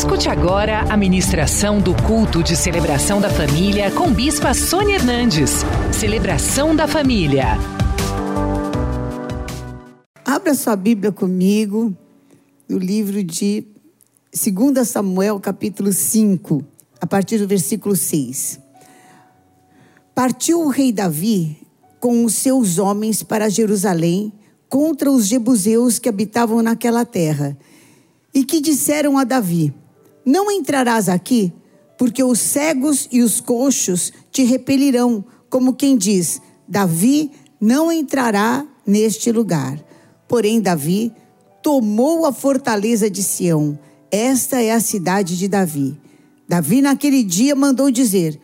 Escute agora a ministração do culto de celebração da família com Bispa Sônia Hernandes. Celebração da família. Abra sua Bíblia comigo no livro de 2 Samuel, capítulo 5, a partir do versículo 6. Partiu o rei Davi com os seus homens para Jerusalém contra os jebuseus que habitavam naquela terra e que disseram a Davi: Não entrarás aqui, porque os cegos e os coxos te repelirão, como quem diz: Davi não entrará neste lugar. Porém, Davi tomou a fortaleza de Sião. Esta é a cidade de Davi. Davi, naquele dia, mandou dizer: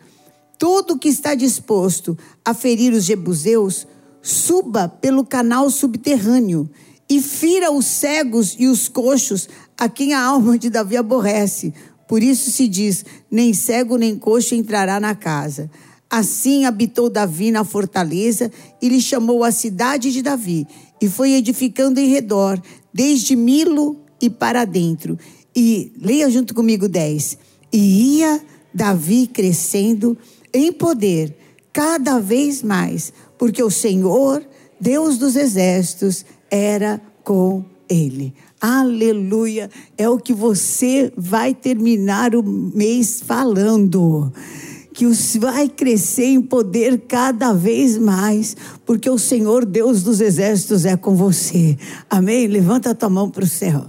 Todo que está disposto a ferir os jebuseus, suba pelo canal subterrâneo e fira os cegos e os coxos a quem a alma de Davi aborrece. Por isso se diz: nem cego nem coxo entrará na casa. Assim habitou Davi na fortaleza e lhe chamou a cidade de Davi, e foi edificando em redor, desde Milo e para dentro. E leia junto comigo 10. E ia Davi crescendo em poder cada vez mais, porque o Senhor, Deus dos exércitos, era com ele. Aleluia! É o que você vai terminar o mês falando. Que vai crescer em poder cada vez mais, porque o Senhor Deus dos exércitos é com você. Amém? Levanta a tua mão para o céu.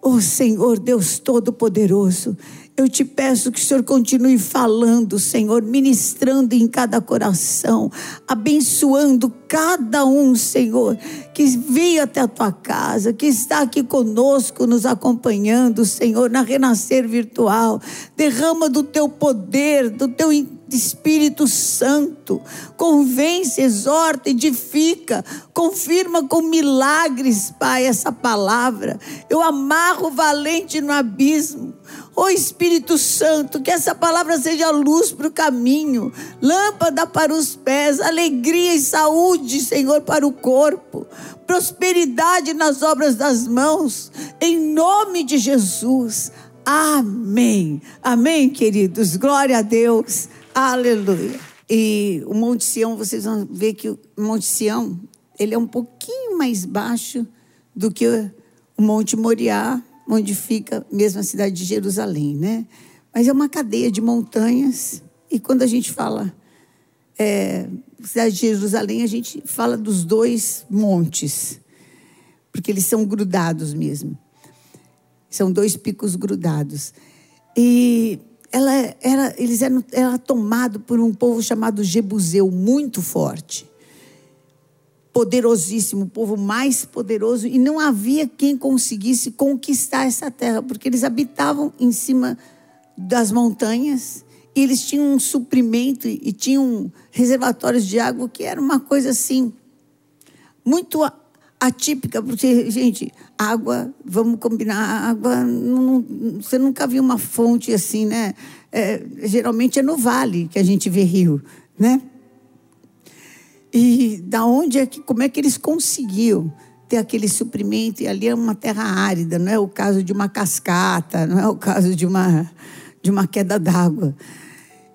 O oh, Senhor Deus Todo-Poderoso, eu te peço que o Senhor continue falando, Senhor, ministrando em cada coração, abençoando cada um, Senhor, que veio até a tua casa, que está aqui conosco, nos acompanhando, Senhor, na renascer virtual. Derrama do teu poder, do teu Espírito Santo, convence, exorta, edifica, confirma com milagres, Pai, essa palavra. Eu amarro valente no abismo. Ó oh, Espírito Santo, que essa palavra seja luz para o caminho, lâmpada para os pés, alegria e saúde, Senhor, para o corpo, prosperidade nas obras das mãos, em nome de Jesus. Amém. Amém, queridos. Glória a Deus. Aleluia. E o Monte Sião, vocês vão ver que o Monte Sião, ele é um pouquinho mais baixo do que o Monte Moriá, onde fica mesmo a cidade de Jerusalém, né? Mas é uma cadeia de montanhas, e quando a gente fala é, cidade de Jerusalém, a gente fala dos dois montes, porque eles são grudados mesmo. São dois picos grudados. E ela era, eles eram, era tomado por um povo chamado Jebuseu, muito forte. Poderosíssimo, o povo mais poderoso, e não havia quem conseguisse conquistar essa terra, porque eles habitavam em cima das montanhas, e eles tinham um suprimento e tinham reservatórios de água que era uma coisa assim, muito atípica, porque, gente, água, vamos combinar, água, não, você nunca viu uma fonte assim, né? É, geralmente é no vale que a gente vê rio, né? E da onde é que, como é que eles conseguiam ter aquele suprimento? E ali é uma terra árida, não é o caso de uma cascata, não é o caso de uma, de uma queda d'água.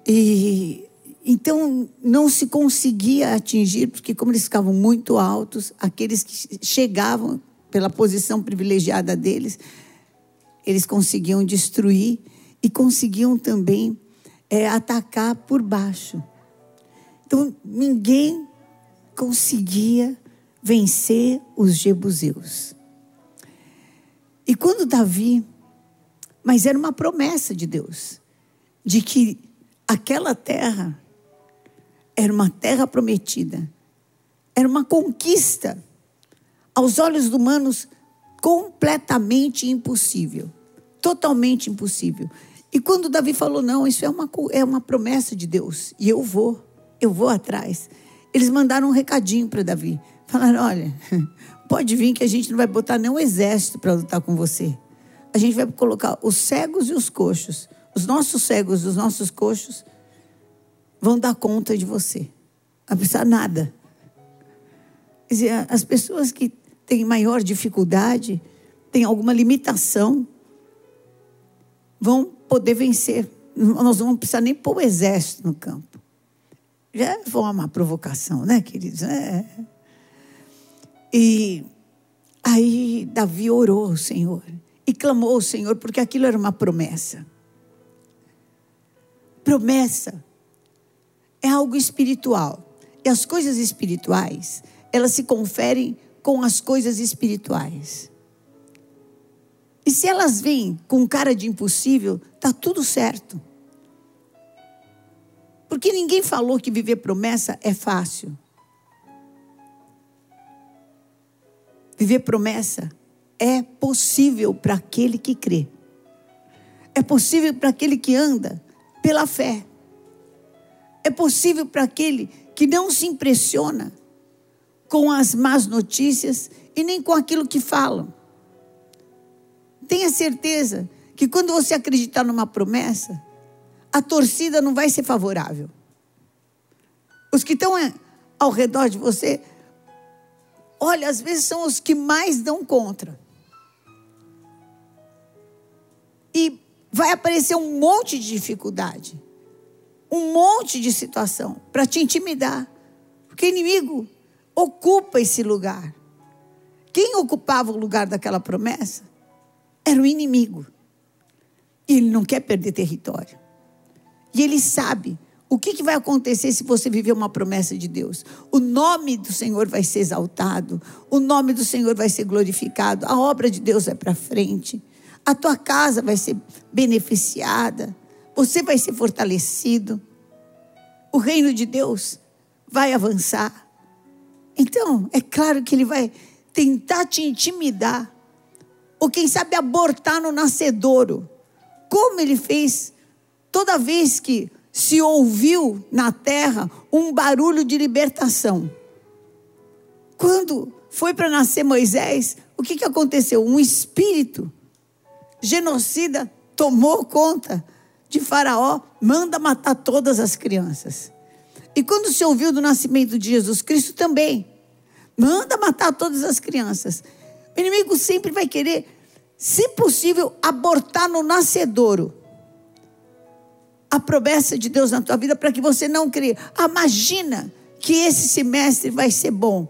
E então, não se conseguia atingir, porque, como eles ficavam muito altos, aqueles que chegavam pela posição privilegiada deles, eles conseguiam destruir e conseguiam também é, atacar por baixo. Então, ninguém conseguia vencer os jebuseus. E quando Davi, mas era uma promessa de Deus, de que aquela terra era uma terra prometida. Era uma conquista. Aos olhos humanos, completamente impossível. Totalmente impossível. E quando Davi falou: Não, isso é uma, é uma promessa de Deus. E eu vou, eu vou atrás. Eles mandaram um recadinho para Davi. Falaram: Olha, pode vir que a gente não vai botar nenhum exército para lutar com você. A gente vai colocar os cegos e os coxos. Os nossos cegos, os nossos coxos vão dar conta de você. Não precisa nada. Quer dizer, as pessoas que têm maior dificuldade, têm alguma limitação, vão poder vencer. Nós não vamos precisar nem pôr o exército no campo. Já foi uma provocação, né, queridos? É. E aí Davi orou ao Senhor e clamou ao Senhor, porque aquilo era uma promessa. Promessa é algo espiritual. E as coisas espirituais, elas se conferem com as coisas espirituais. E se elas vêm com cara de impossível, tá tudo certo. Porque ninguém falou que viver promessa é fácil. Viver promessa é possível para aquele que crê. É possível para aquele que anda pela fé. É possível para aquele que não se impressiona com as más notícias e nem com aquilo que falam. Tenha certeza que quando você acreditar numa promessa, a torcida não vai ser favorável. Os que estão é, ao redor de você, olha, às vezes são os que mais dão contra. E vai aparecer um monte de dificuldade, um monte de situação para te intimidar. Porque o inimigo ocupa esse lugar. Quem ocupava o lugar daquela promessa era o inimigo. E ele não quer perder território. E ele sabe o que, que, vai acontecer se você viver uma promessa de Deus? O nome do Senhor vai ser exaltado, o nome do Senhor vai ser glorificado, a obra de Deus vai para frente, a tua casa vai ser beneficiada, você vai ser fortalecido, o reino de Deus vai avançar. Então, é claro que ele vai tentar te intimidar, ou quem sabe abortar no nascedouro, como ele fez toda vez que se ouviu na terra um barulho de libertação. Quando foi para nascer Moisés, o que, que aconteceu? Um espírito genocida tomou conta de Faraó, manda matar todas as crianças. E quando se ouviu do nascimento de Jesus Cristo também, manda matar todas as crianças. O inimigo sempre vai querer, se possível, abortar no nascedouro a promessa de Deus na tua vida para que você não crie. Imagina que esse semestre vai ser bom.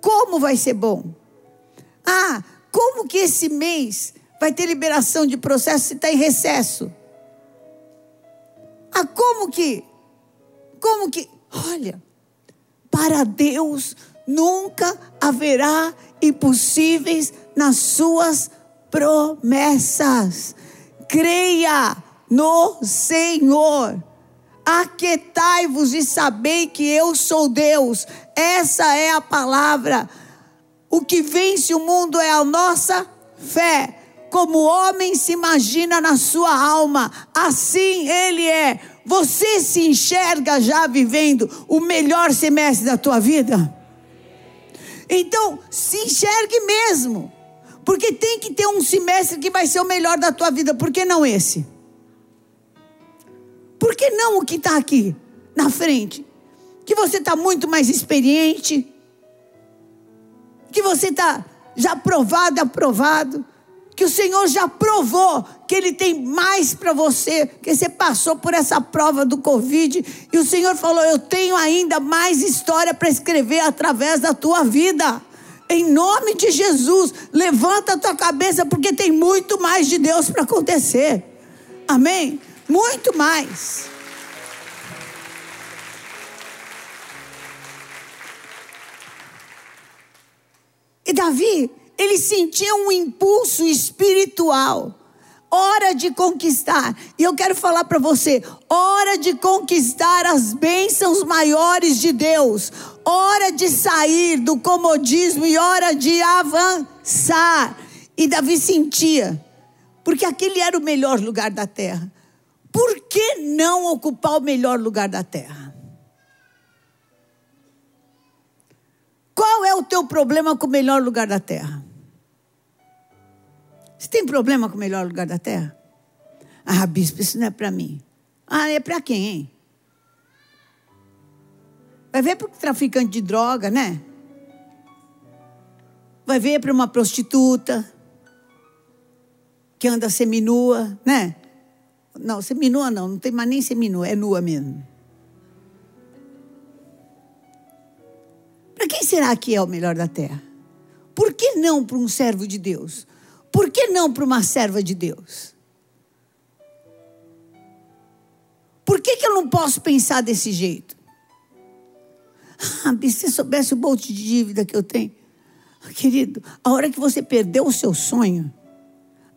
Como vai ser bom? Ah, como que esse mês vai ter liberação de processo se está em recesso? Ah, como que? Como que? Olha, para Deus nunca haverá impossíveis nas suas promessas. Creia no Senhor. Aquetai-vos e sabei que eu sou Deus. Essa é a palavra. O que vence o mundo é a nossa fé. Como o homem se imagina na sua alma, assim ele é. Você se enxerga já vivendo o melhor semestre da tua vida? Então, se enxergue mesmo. Porque tem que ter um semestre que vai ser o melhor da tua vida. Por que não esse? Por que não o que está aqui na frente? Que você está muito mais experiente, que você está já aprovado, aprovado, que o Senhor já provou que Ele tem mais para você, que você passou por essa prova do Covid e o Senhor falou: Eu tenho ainda mais história para escrever através da tua vida. Em nome de Jesus, levanta a tua cabeça, porque tem muito mais de Deus para acontecer. Amém? Muito mais. E Davi, ele sentia um impulso espiritual. Hora de conquistar. E eu quero falar para você: hora de conquistar as bênçãos maiores de Deus. Hora de sair do comodismo e hora de avançar. E Davi sentia, porque aquele era o melhor lugar da terra por que não ocupar o melhor lugar da terra? Qual é o teu problema com o melhor lugar da terra? Você tem problema com o melhor lugar da terra? Ah, bispo, isso não é para mim. Ah, é para quem, hein? Vai ver para o traficante de droga, né? Vai ver para uma prostituta que anda seminua, né? Não, seminua não, não tem mais nem seminua, é nua mesmo. Para quem será que é o melhor da terra? Por que não para um servo de Deus? Por que não para uma serva de Deus? Por que, que eu não posso pensar desse jeito? Ah, se você soubesse o monte de dívida que eu tenho. Querido, a hora que você perdeu o seu sonho,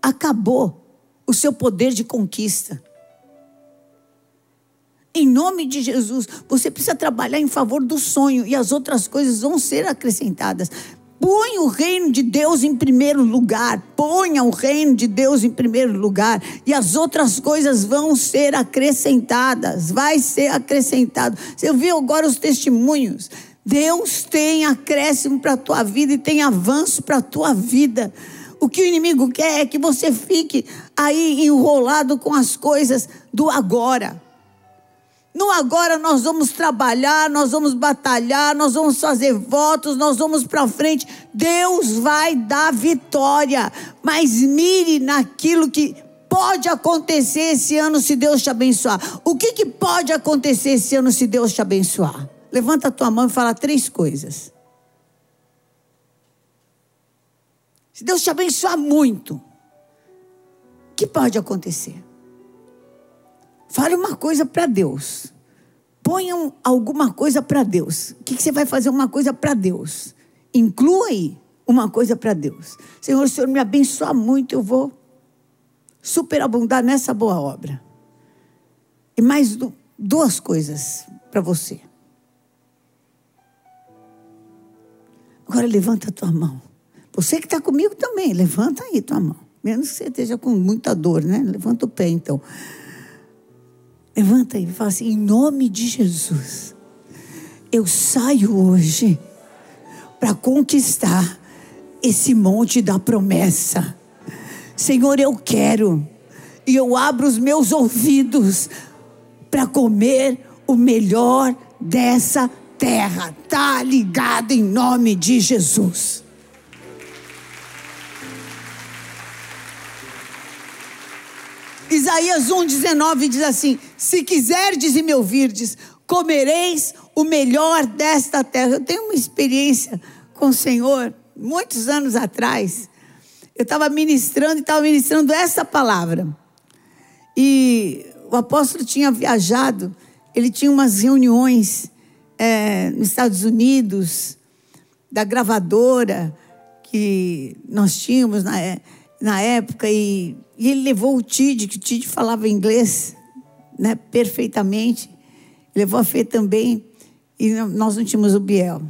acabou o seu poder de conquista. Em nome de Jesus, você precisa trabalhar em favor do sonho e as outras coisas vão ser acrescentadas. Põe o reino de Deus em primeiro lugar. Ponha o reino de Deus em primeiro lugar. E as outras coisas vão ser acrescentadas. Vai ser acrescentado. Você viu agora os testemunhos? Deus tem acréscimo para a tua vida e tem avanço para a tua vida. O que o inimigo quer é que você fique aí enrolado com as coisas do agora. No agora nós vamos trabalhar, nós vamos batalhar, nós vamos fazer votos, nós vamos para frente. Deus vai dar vitória, mas mire naquilo que pode acontecer esse ano se Deus te abençoar. O que, que pode acontecer esse ano se Deus te abençoar? Levanta a tua mão e fala três coisas. Se Deus te abençoar muito, o que pode acontecer? Fale uma coisa para Deus. Ponha alguma coisa para Deus. O que, que você vai fazer uma coisa para Deus? Inclua aí uma coisa para Deus. Senhor, o Senhor me abençoa muito, eu vou superabundar nessa boa obra. E mais duas coisas para você. Agora levanta a tua mão. Você que está comigo também, levanta aí tua mão. Menos que você esteja com muita dor, né? Levanta o pé então. Levanta e fala assim: em nome de Jesus, eu saio hoje para conquistar esse monte da promessa. Senhor, eu quero, e eu abro os meus ouvidos para comer o melhor dessa terra. Tá ligado em nome de Jesus. Isaías 1,19 diz assim: Se quiserdes e me ouvirdes, comereis o melhor desta terra. Eu tenho uma experiência com o Senhor, muitos anos atrás. Eu estava ministrando e estava ministrando essa palavra. E o apóstolo tinha viajado, ele tinha umas reuniões é, nos Estados Unidos, da gravadora que nós tínhamos na, é, na época, e e ele levou o Tid, que o Tid falava inglês né, perfeitamente. Levou a Fê também. E nós não tínhamos o Biel.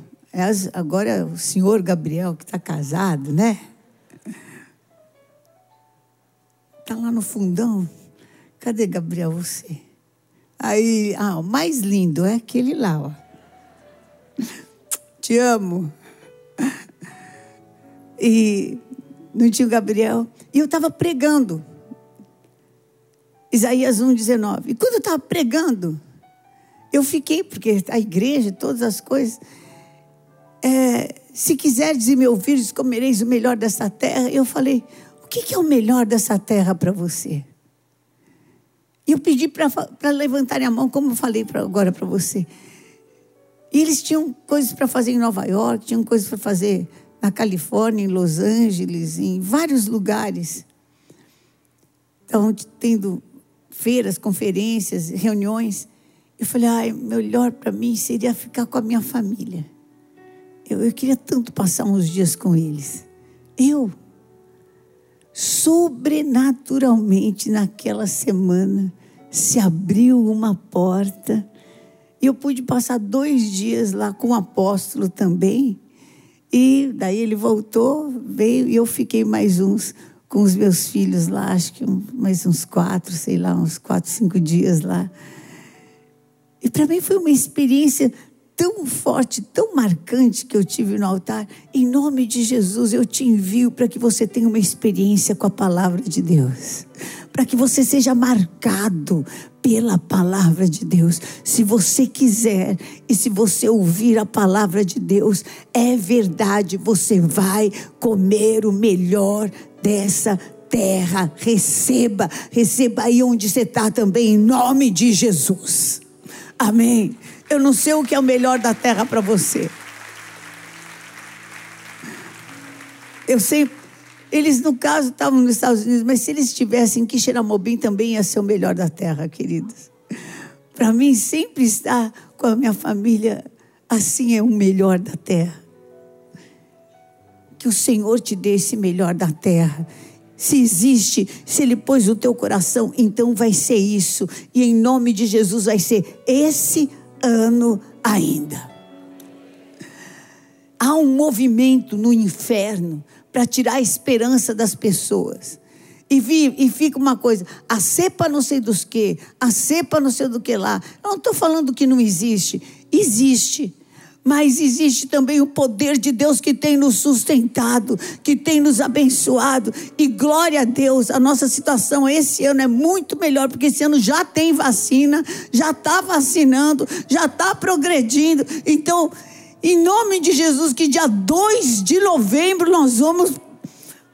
Agora é o senhor Gabriel, que está casado, né? Está lá no fundão. Cadê Gabriel, você? Aí, ah, o mais lindo é aquele lá, ó. Te amo. E no tio Gabriel. E eu estava pregando. Isaías 1,19. E quando eu estava pregando, eu fiquei, porque a igreja, todas as coisas. É, se quiseres e me ouvires, comereis o melhor dessa terra. Eu falei: o que é o melhor dessa terra para você? E eu pedi para levantarem a mão, como eu falei pra, agora para você. E eles tinham coisas para fazer em Nova York, tinham coisas para fazer na Califórnia, em Los Angeles, em vários lugares. Estavam tendo feiras, conferências, reuniões. Eu falei, ai, melhor para mim seria ficar com a minha família. Eu, eu queria tanto passar uns dias com eles. Eu, sobrenaturalmente, naquela semana, se abriu uma porta. E eu pude passar dois dias lá com o apóstolo também. E daí ele voltou, veio e eu fiquei mais uns com os meus filhos lá, acho que mais uns quatro, sei lá, uns quatro, cinco dias lá. E para mim foi uma experiência tão forte, tão marcante que eu tive no altar. Em nome de Jesus, eu te envio para que você tenha uma experiência com a palavra de Deus. Para que você seja marcado pela palavra de Deus. Se você quiser e se você ouvir a palavra de Deus, é verdade, você vai comer o melhor dessa terra, receba, receba aí onde você está também, em nome de Jesus. Amém. Eu não sei o que é o melhor da terra para você. Eu sei, eles no caso estavam nos Estados Unidos, mas se eles estivessem em Quixeramobim também ia ser o melhor da terra, queridos. Para mim sempre estar com a minha família assim é o melhor da terra. Que o Senhor te dê esse melhor da terra. Se existe, se Ele pôs no teu coração, então vai ser isso. E em nome de Jesus vai ser esse ano ainda. Há um movimento no inferno para tirar a esperança das pessoas. E, vi, e fica uma coisa, a cepa não sei dos que, a cepa não sei do que lá. Eu não estou falando que não existe. Existe. Mas existe também o poder de Deus que tem nos sustentado, que tem nos abençoado. E glória a Deus, a nossa situação esse ano é muito melhor, porque esse ano já tem vacina, já está vacinando, já está progredindo. Então, em nome de Jesus, que dia 2 de novembro nós vamos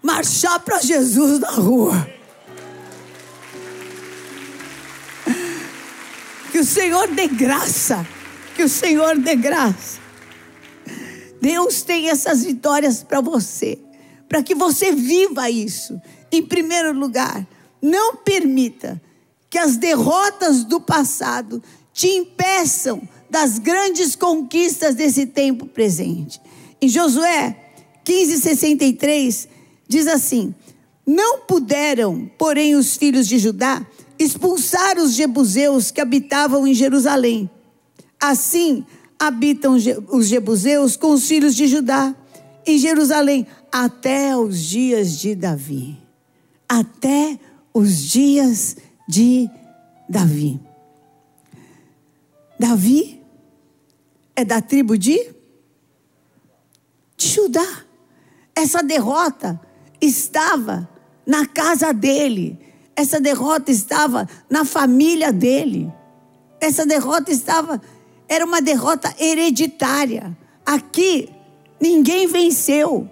marchar para Jesus na rua. Que o Senhor dê graça, que o Senhor dê graça. Deus tem essas vitórias para você, para que você viva isso. Em primeiro lugar, não permita que as derrotas do passado te impeçam das grandes conquistas desse tempo presente. Em Josué 15:63 diz assim: Não puderam, porém, os filhos de Judá expulsar os jebuseus que habitavam em Jerusalém. Assim habitam os jebuseus com os filhos de Judá em Jerusalém até os dias de Davi. Até os dias de Davi. Davi é da tribo de, de Judá. Essa derrota estava na casa dele. Essa derrota estava na família dele. Essa derrota estava era uma derrota hereditária. Aqui ninguém venceu.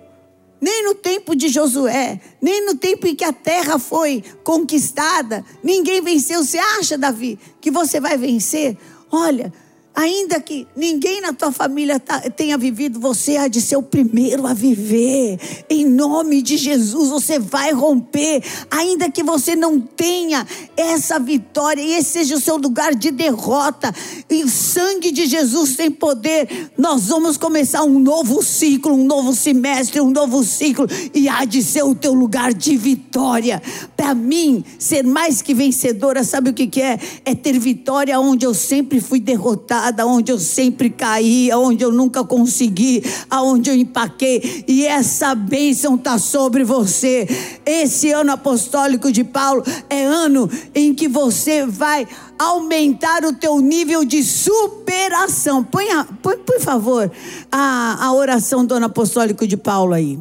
Nem no tempo de Josué, nem no tempo em que a terra foi conquistada, ninguém venceu. Você acha, Davi, que você vai vencer? Olha, Ainda que ninguém na tua família tá, tenha vivido, você há de ser o primeiro a viver. Em nome de Jesus, você vai romper. Ainda que você não tenha essa vitória, e esse seja o seu lugar de derrota, e o sangue de Jesus tem poder. Nós vamos começar um novo ciclo, um novo semestre, um novo ciclo, e há de ser o teu lugar de vitória. Para mim, ser mais que vencedora, sabe o que, que é? É ter vitória onde eu sempre fui derrotada estrada onde eu sempre caí, onde eu nunca consegui, aonde eu empaquei, e essa bênção está sobre você. Esse ano apostólico de Paulo é ano em que você vai aumentar o teu nível de superação. Põe, a, põe por favor, a, a oração do ano apostólico de Paulo aí.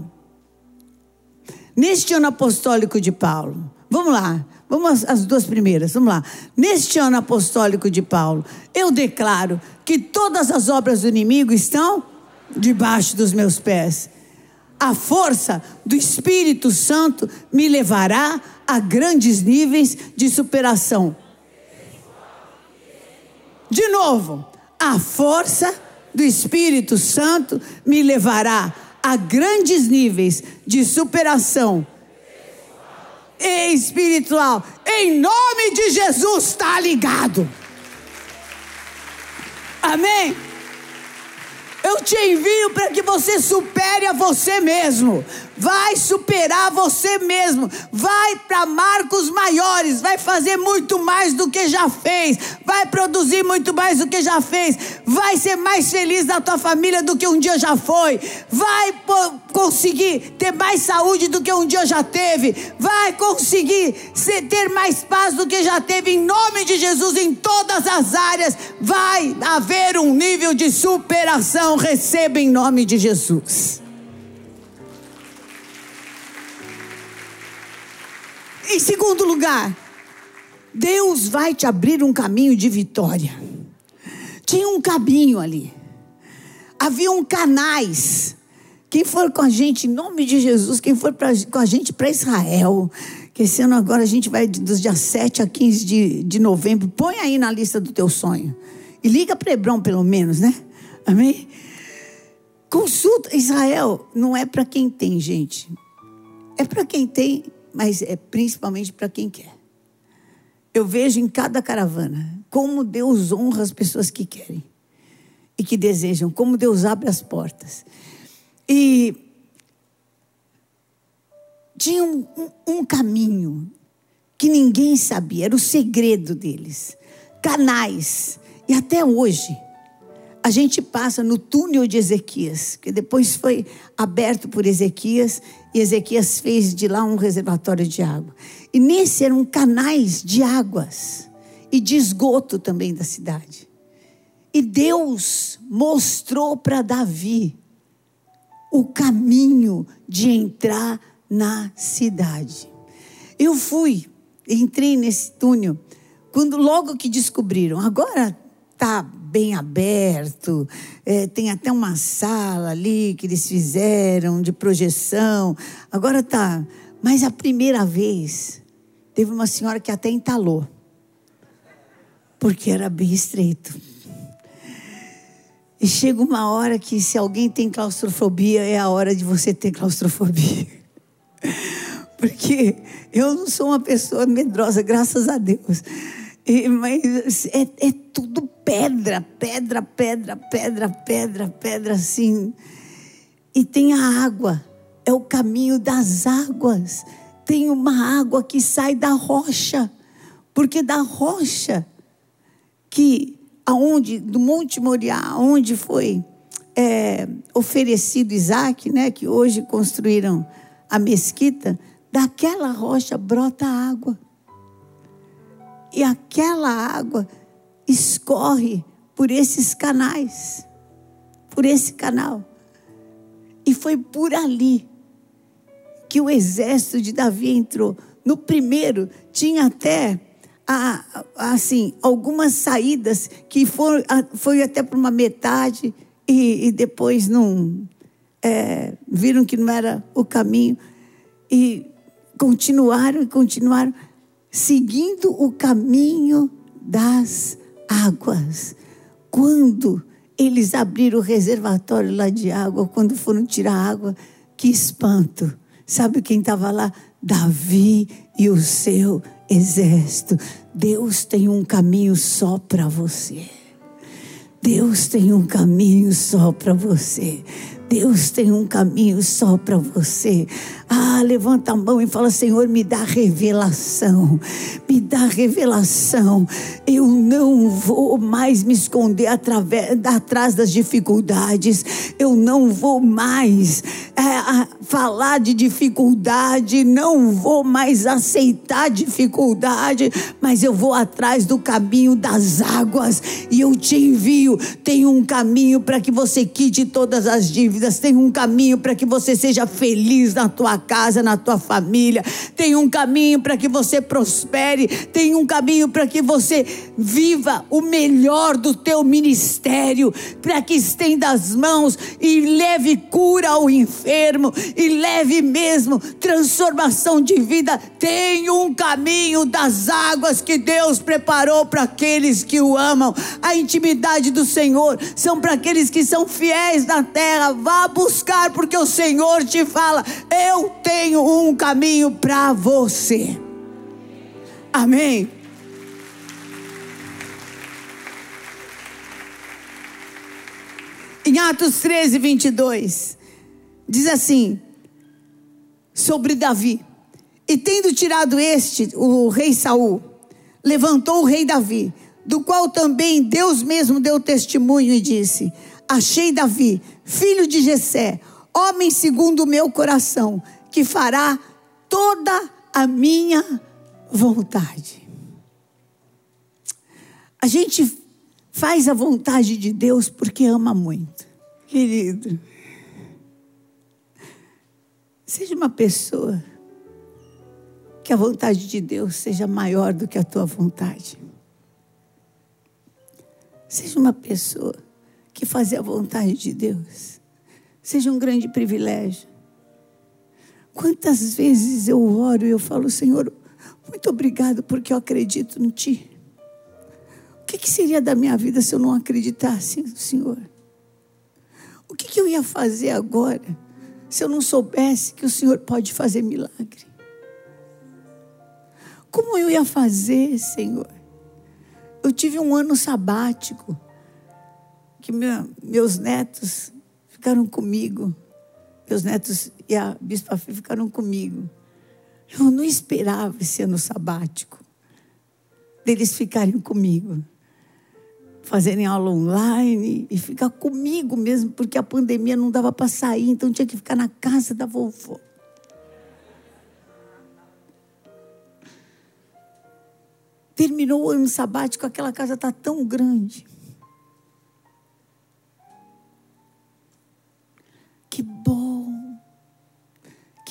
Neste ano apostólico de Paulo, vamos lá. Vamos às duas primeiras, vamos lá. Neste ano apostólico de Paulo, eu declaro que todas as obras do inimigo estão debaixo dos meus pés. A força do Espírito Santo me levará a grandes níveis de superação. De novo, a força do Espírito Santo me levará a grandes níveis de superação espiritual. Em nome de Jesus, está ligado. Amém? Eu te envio para que você supere a você mesmo vai superar você mesmo, vai para marcos maiores, vai fazer muito mais do que já fez, vai produzir muito mais do que já fez, vai ser mais feliz na tua família do que um dia já foi, vai conseguir ter mais saúde do que um dia já teve, vai conseguir ter mais paz do que já teve, em nome de Jesus, em todas as áreas, vai haver um nível de superação, receba em nome de Jesus. Em segundo lugar, Deus vai te abrir um caminho de vitória. Tinha um caminho ali. Haviam canais Quem for com a gente, em nome de Jesus, quem for pra, com a gente para Israel, que esse ano agora a gente vai dos dias 7 a 15 de, de novembro, põe aí na lista do teu sonho. E liga para Hebrão, pelo menos, né? Amém? Consulta. Israel não é para quem tem, gente. É para quem tem, mas é principalmente para quem quer. Eu vejo em cada caravana como Deus honra as pessoas que querem e que desejam, como Deus abre as portas. E tinha um, um, um caminho que ninguém sabia, era o segredo deles. Canais. E até hoje, a gente passa no túnel de Ezequias, que depois foi aberto por Ezequias, e Ezequias fez de lá um reservatório de água. E nesse eram canais de águas e de esgoto também da cidade. E Deus mostrou para Davi o caminho de entrar na cidade. Eu fui, entrei nesse túnel, quando logo que descobriram, agora está bem aberto, é, tem até uma sala ali que eles fizeram de projeção, agora está. Mas a primeira vez, teve uma senhora que até entalou, porque era bem estreito. E chega uma hora que, se alguém tem claustrofobia, é a hora de você ter claustrofobia. Porque eu não sou uma pessoa medrosa, graças a Deus. E, mas é, é tudo pedra, pedra, pedra, pedra, pedra, pedra, assim. E tem a água, é o caminho das águas. Tem uma água que sai da rocha, porque da rocha que aonde do Monte Moriá, onde foi é, oferecido Isaac, né, que hoje construíram a mesquita, daquela rocha brota água. E aquela água escorre por esses canais, por esse canal. E foi por ali que o exército de Davi entrou. No primeiro, tinha até assim, algumas saídas que foram, foi até para uma metade e, e depois não é, viram que não era o caminho e continuaram e continuaram seguindo o caminho das águas. Quando eles abriram o reservatório lá de água, quando foram tirar água, que espanto. Sabe quem estava lá? Davi e o seu exército. Deus tem um caminho só para você. Deus tem um caminho só para você. Deus tem um caminho só para você. Ah, levanta a mão e fala: Senhor, me dá revelação, me dá revelação. Eu não vou mais me esconder através, atrás das dificuldades, eu não vou mais é, falar de dificuldade, não vou mais aceitar dificuldade, mas eu vou atrás do caminho das águas e eu te envio. Tem um caminho para que você quite todas as dívidas tem um caminho para que você seja feliz na tua casa, na tua família, tem um caminho para que você prospere, tem um caminho para que você viva o melhor do teu ministério, para que estenda as mãos e leve cura ao enfermo e leve mesmo transformação de vida. Tem um caminho das águas que Deus preparou para aqueles que o amam. A intimidade do Senhor são para aqueles que são fiéis na terra. Vá buscar, porque o Senhor te fala: eu tenho um caminho para você. Amém. Em Atos 13, 22, diz assim, sobre Davi: E tendo tirado este, o rei Saul, levantou o rei Davi, do qual também Deus mesmo deu testemunho e disse: Achei Davi, filho de Jessé, homem segundo o meu coração, que fará toda a minha vontade. A gente faz a vontade de Deus porque ama muito. Querido, seja uma pessoa que a vontade de Deus seja maior do que a tua vontade. Seja uma pessoa que fazer a vontade de Deus seja um grande privilégio. Quantas vezes eu oro e eu falo, Senhor, muito obrigado porque eu acredito em Ti. O que, que seria da minha vida se eu não acreditasse no Senhor? O que, que eu ia fazer agora se eu não soubesse que o Senhor pode fazer milagre? Como eu ia fazer, Senhor? Eu tive um ano sabático, que meu, meus netos ficaram comigo. Meus netos e a Bispa Fê ficaram comigo. Eu não esperava esse ano sabático, deles ficarem comigo, fazerem aula online e ficar comigo mesmo, porque a pandemia não dava para sair, então tinha que ficar na casa da vovó. Terminou o ano sabático, aquela casa está tão grande.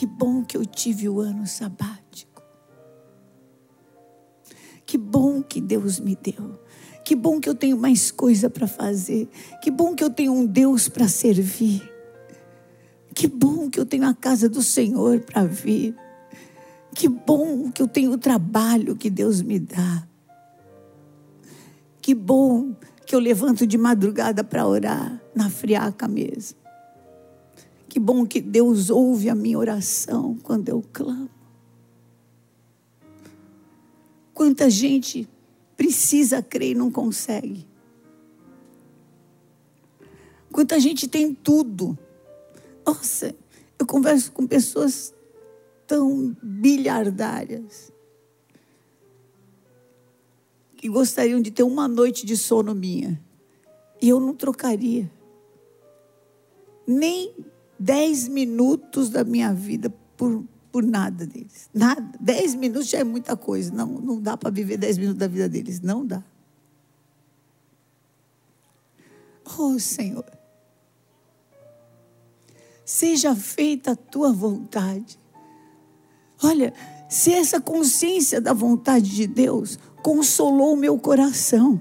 Que bom que eu tive o ano sabático. Que bom que Deus me deu. Que bom que eu tenho mais coisa para fazer. Que bom que eu tenho um Deus para servir. Que bom que eu tenho a casa do Senhor para vir. Que bom que eu tenho o trabalho que Deus me dá. Que bom que eu levanto de madrugada para orar na friaca mesmo. Que bom que Deus ouve a minha oração quando eu clamo. Quanta gente precisa crer e não consegue. Quanta gente tem tudo. Nossa, eu converso com pessoas tão bilhardárias que gostariam de ter uma noite de sono minha. E eu não trocaria. Nem dez minutos da minha vida por, por nada deles. Nada. Dez minutos já é muita coisa. Não, não dá para viver dez minutos da vida deles. Não dá. Oh, Senhor. Seja feita a tua vontade Olha, se essa consciência da vontade de Deus consolou o meu coração.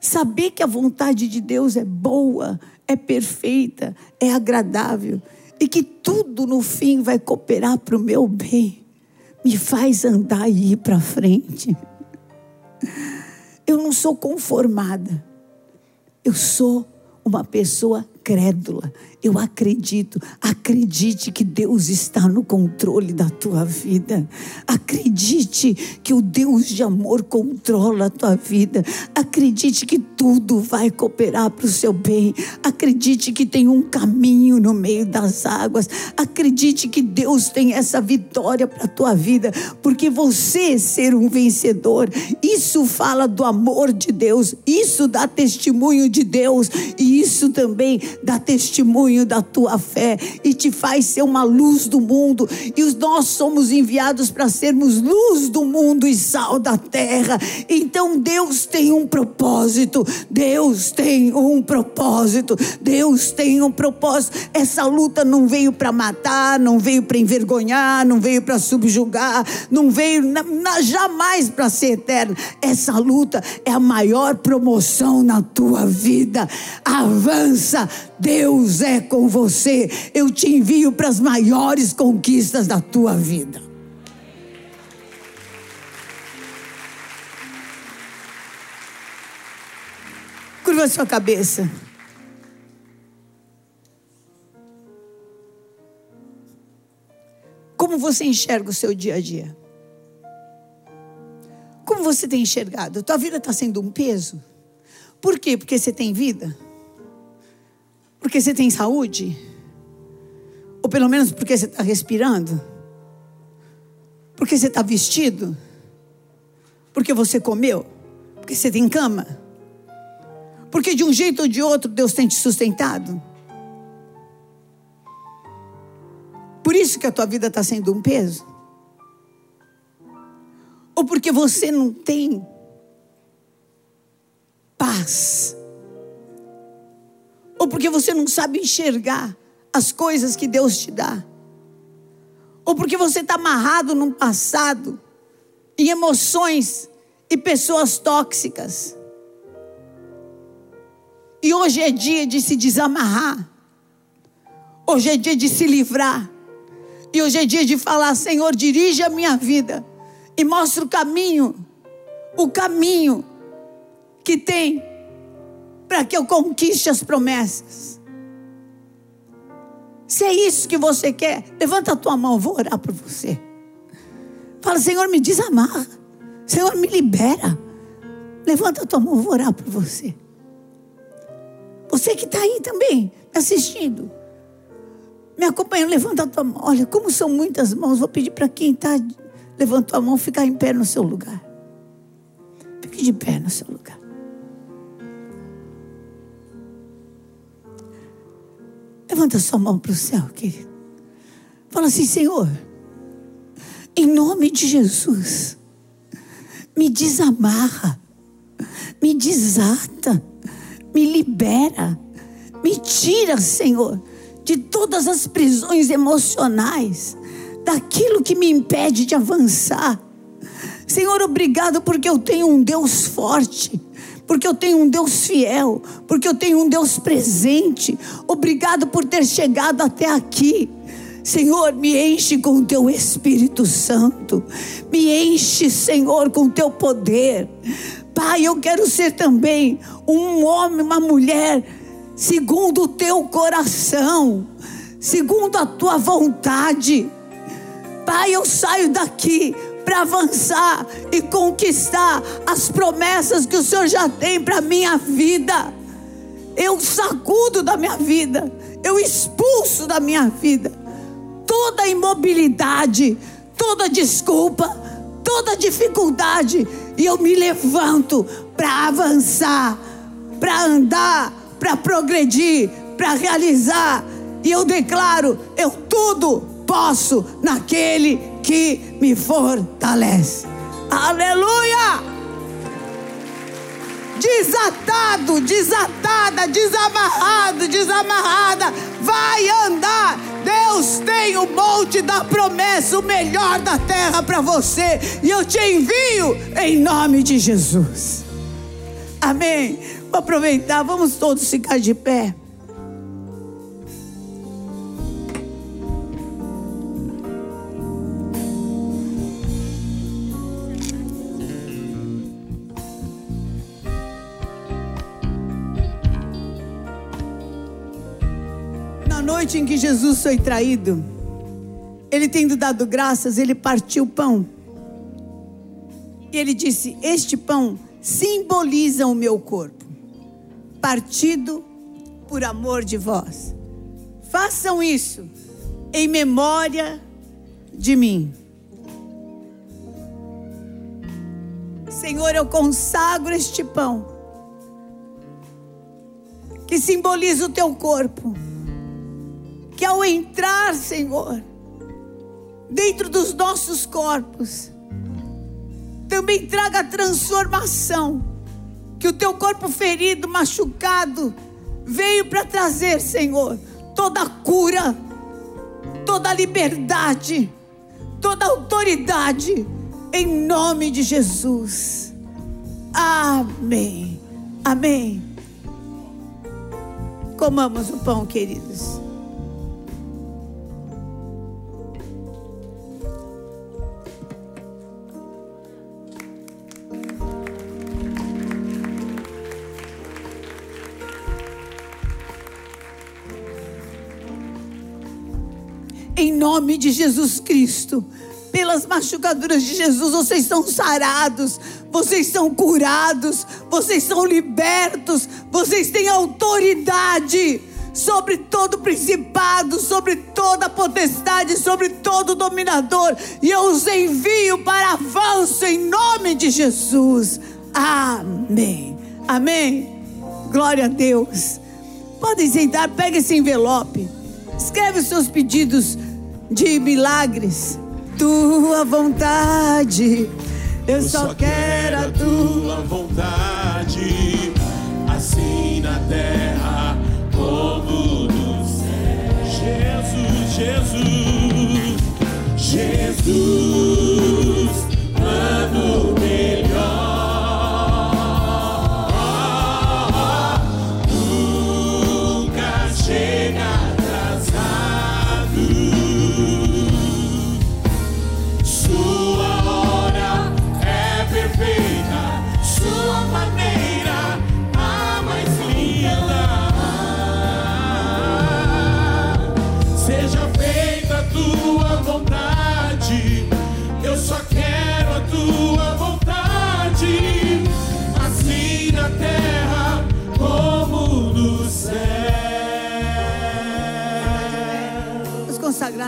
Saber que a vontade de Deus é boa, é perfeita, é agradável e que tudo no fim vai cooperar para o meu bem, me faz andar e ir para frente. Eu não sou conformada, eu sou uma pessoa crédula. Eu acredito. Acredite que Deus está no controle da tua vida. Acredite que o Deus de amor controla a tua vida. Acredite que tudo vai cooperar para o seu bem. Acredite que tem um caminho no meio das águas. Acredite que Deus tem essa vitória para a tua vida, porque você ser um vencedor, isso fala do amor de Deus, isso dá testemunho de Deus e isso também dá testemunho da tua fé e te faz ser uma luz do mundo. E nós somos enviados para sermos luz do mundo e sal da terra. Então Deus tem um propósito. Deus tem um propósito. Deus tem um propósito. Essa luta não veio para matar, não veio para envergonhar, não veio para subjugar, não veio na, na, jamais para ser eterna. Essa luta é a maior promoção na tua vida. Avança, Deus é com você. Eu te envio para as maiores conquistas da tua vida. Curva sua cabeça. Como você enxerga o seu dia a dia? Como você tem enxergado? Tua vida está sendo um peso? Por quê? Porque você tem vida? Porque você tem saúde? Ou pelo menos porque você está respirando? Porque você está vestido? Porque você comeu? Porque você tem cama? Porque de um jeito ou de outro Deus tem te sustentado? Por isso que a tua vida está sendo um peso? Ou porque você não tem paz? Ou porque você não sabe enxergar as coisas que Deus te dá, ou porque você está amarrado num passado, em emoções e pessoas tóxicas. E hoje é dia de se desamarrar Hoje é dia de se livrar. E hoje é dia de falar: Senhor, dirige a minha vida e mostra o caminho, o caminho que tem para que eu conquiste as promessas. Se é isso que você quer, levanta a tua mão, vou orar por você. Fala, Senhor, me desamarra. Senhor, me libera. Levanta a tua mão, vou orar por você. Você que está aí também, me assistindo. Me acompanhando, levanta a tua mão. Olha, como são muitas mãos, vou pedir para quem está, levanta a mão, ficar em pé no seu lugar. Fique de pé no seu lugar. Levanta sua mão para o céu, querido. Fala assim, Senhor, em nome de Jesus, me desamarra, me desata, me libera, me tira, Senhor, de todas as prisões emocionais, daquilo que me impede de avançar. Senhor, obrigado porque eu tenho um Deus forte porque eu tenho um Deus fiel, porque eu tenho um Deus presente. Obrigado por ter chegado até aqui. Senhor, me enche com o teu Espírito Santo. Me enche, Senhor, com o teu poder. Pai, eu quero ser também um homem, uma mulher, segundo o teu coração, segundo a tua vontade. Pai, eu saio daqui para avançar e conquistar as promessas que o Senhor já tem para minha vida. Eu sacudo da minha vida, eu expulso da minha vida toda imobilidade, toda desculpa, toda dificuldade e eu me levanto para avançar, para andar, para progredir, para realizar. E eu declaro: eu tudo posso naquele que me fortalece. Aleluia! Desatado, desatada, desamarrado, desamarrada, vai andar. Deus tem o monte da promessa, o melhor da terra para você, e eu te envio em nome de Jesus. Amém. Vou aproveitar, vamos todos ficar de pé. Noite em que Jesus foi traído, ele tendo dado graças, ele partiu o pão. E ele disse: Este pão simboliza o meu corpo, partido por amor de vós. Façam isso em memória de mim. Senhor, eu consagro este pão, que simboliza o teu corpo que ao entrar, Senhor, dentro dos nossos corpos, também traga transformação. Que o teu corpo ferido, machucado, veio para trazer, Senhor, toda cura, toda liberdade, toda autoridade, em nome de Jesus. Amém. Amém. Comamos o pão, queridos. Nome de Jesus Cristo, pelas machucaduras de Jesus, vocês são sarados, vocês são curados, vocês são libertos, vocês têm autoridade sobre todo principado, sobre toda potestade, sobre todo dominador, e eu os envio para avanço em nome de Jesus. Amém. Amém. Glória a Deus. Podem sentar, pega esse envelope. Escreve os seus pedidos de milagres. Tua vontade, eu, eu só, quero a tua vontade, assim na terra como no céu. Jesus, Jesus, Jesus, plano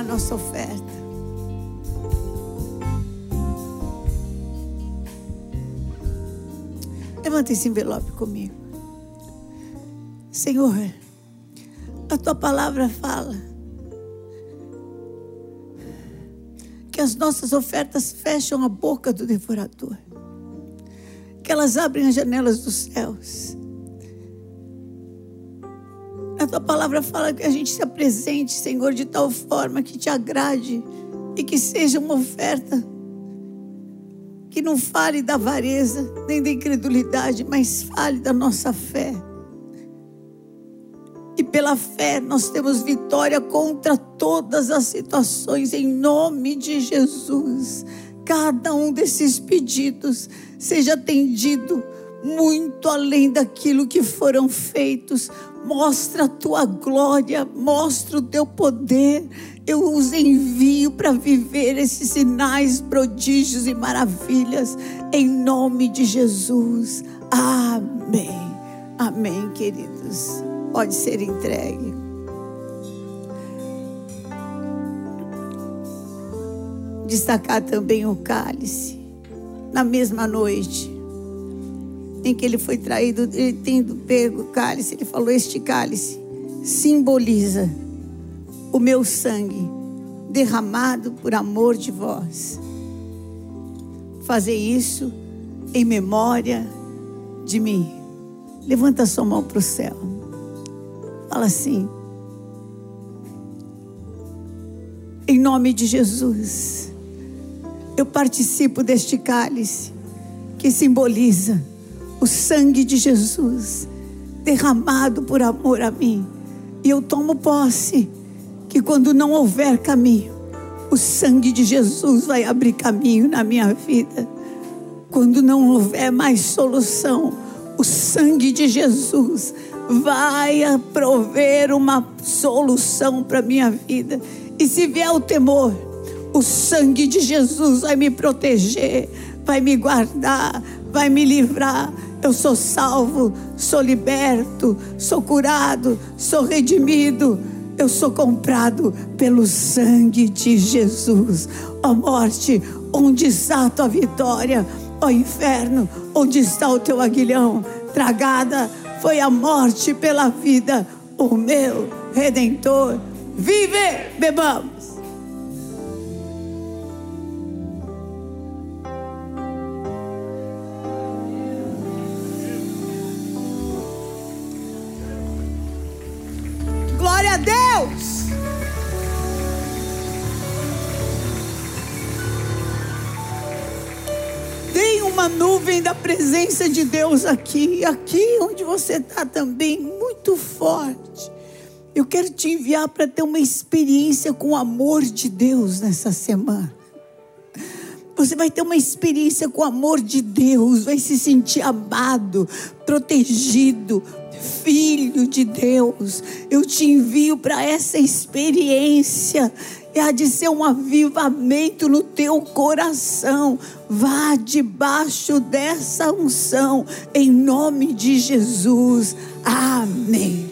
ministrar nossa oferta. Levanta esse envelope comigo. Senhor, a tua palavra fala que as nossas ofertas fecham a boca do devorador, que elas abrem as janelas dos céus. A tua palavra fala que a gente se apresente, Senhor, de tal forma que te agrade e que seja uma oferta que não fale da avareza nem da incredulidade, mas fale da nossa fé. E pela fé nós temos vitória contra todas as situações, em nome de Jesus. Cada um desses pedidos seja atendido muito além daquilo que foram feitos. Mostra a tua glória, mostra o teu poder eu os envio para viver esses sinais, prodígios e maravilhas, em nome de Jesus. Amém. Amém, queridos. Pode ser entregue. Destacar também o cálice. Na mesma noite em que ele foi traído, ele tendo pego o cálice, ele falou: Este cálice simboliza o meu sangue derramado por amor de vós. Fazer isso em memória de mim. Levanta sua mão para o céu. Fala assim. Em nome de Jesus, eu participo deste cálice que simboliza o sangue de Jesus derramado por amor a mim. E eu tomo posse que quando não houver caminho, o sangue de Jesus vai abrir caminho na minha vida. Quando não houver mais solução, o sangue de Jesus vai prover uma solução para minha vida. E se vier o temor, o sangue de Jesus vai me proteger, vai me guardar, vai me livrar. Eu sou salvo, sou liberto, sou curado, sou redimido eu sou comprado pelo sangue de Jesus. Ó oh morte, onde está a tua vitória? Ó oh inferno, onde está o teu aguilhão? Tragada foi a morte pela vida. O meu redentor vive, bebamos. Uma nuvem da presença de Deus aqui, aqui onde você está também, muito forte. Eu quero te enviar para ter uma experiência com o amor de Deus nessa semana. Você vai ter uma experiência com o amor de Deus, vai se sentir amado, protegido, filho de Deus. Eu te envio para essa experiência e há de ser um avivamento no teu coração. Vá debaixo dessa unção, em nome de Jesus. Amém.